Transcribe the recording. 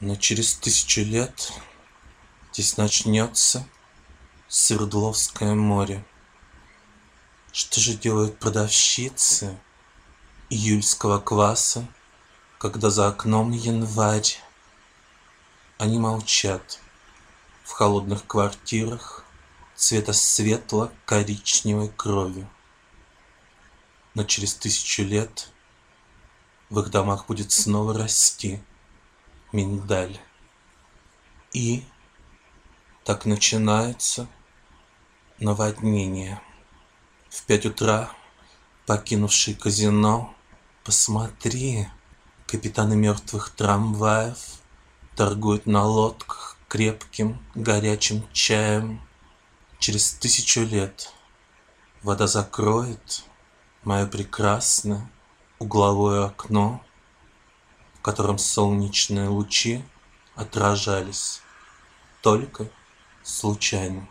Но через тысячу лет Здесь начнется Свердловское море. Что же делают продавщицы Июльского кваса, Когда за окном январь? Они молчат в холодных квартирах Цвета светло-коричневой крови. Но через тысячу лет В их домах будет снова расти миндаль. И так начинается наводнение. В пять утра, покинувший казино, Посмотри, капитаны мертвых трамваев Торгуют на лодках крепким горячим чаем. Через тысячу лет вода закроет Мое прекрасное угловое окно, В котором солнечные лучи отражались только случайно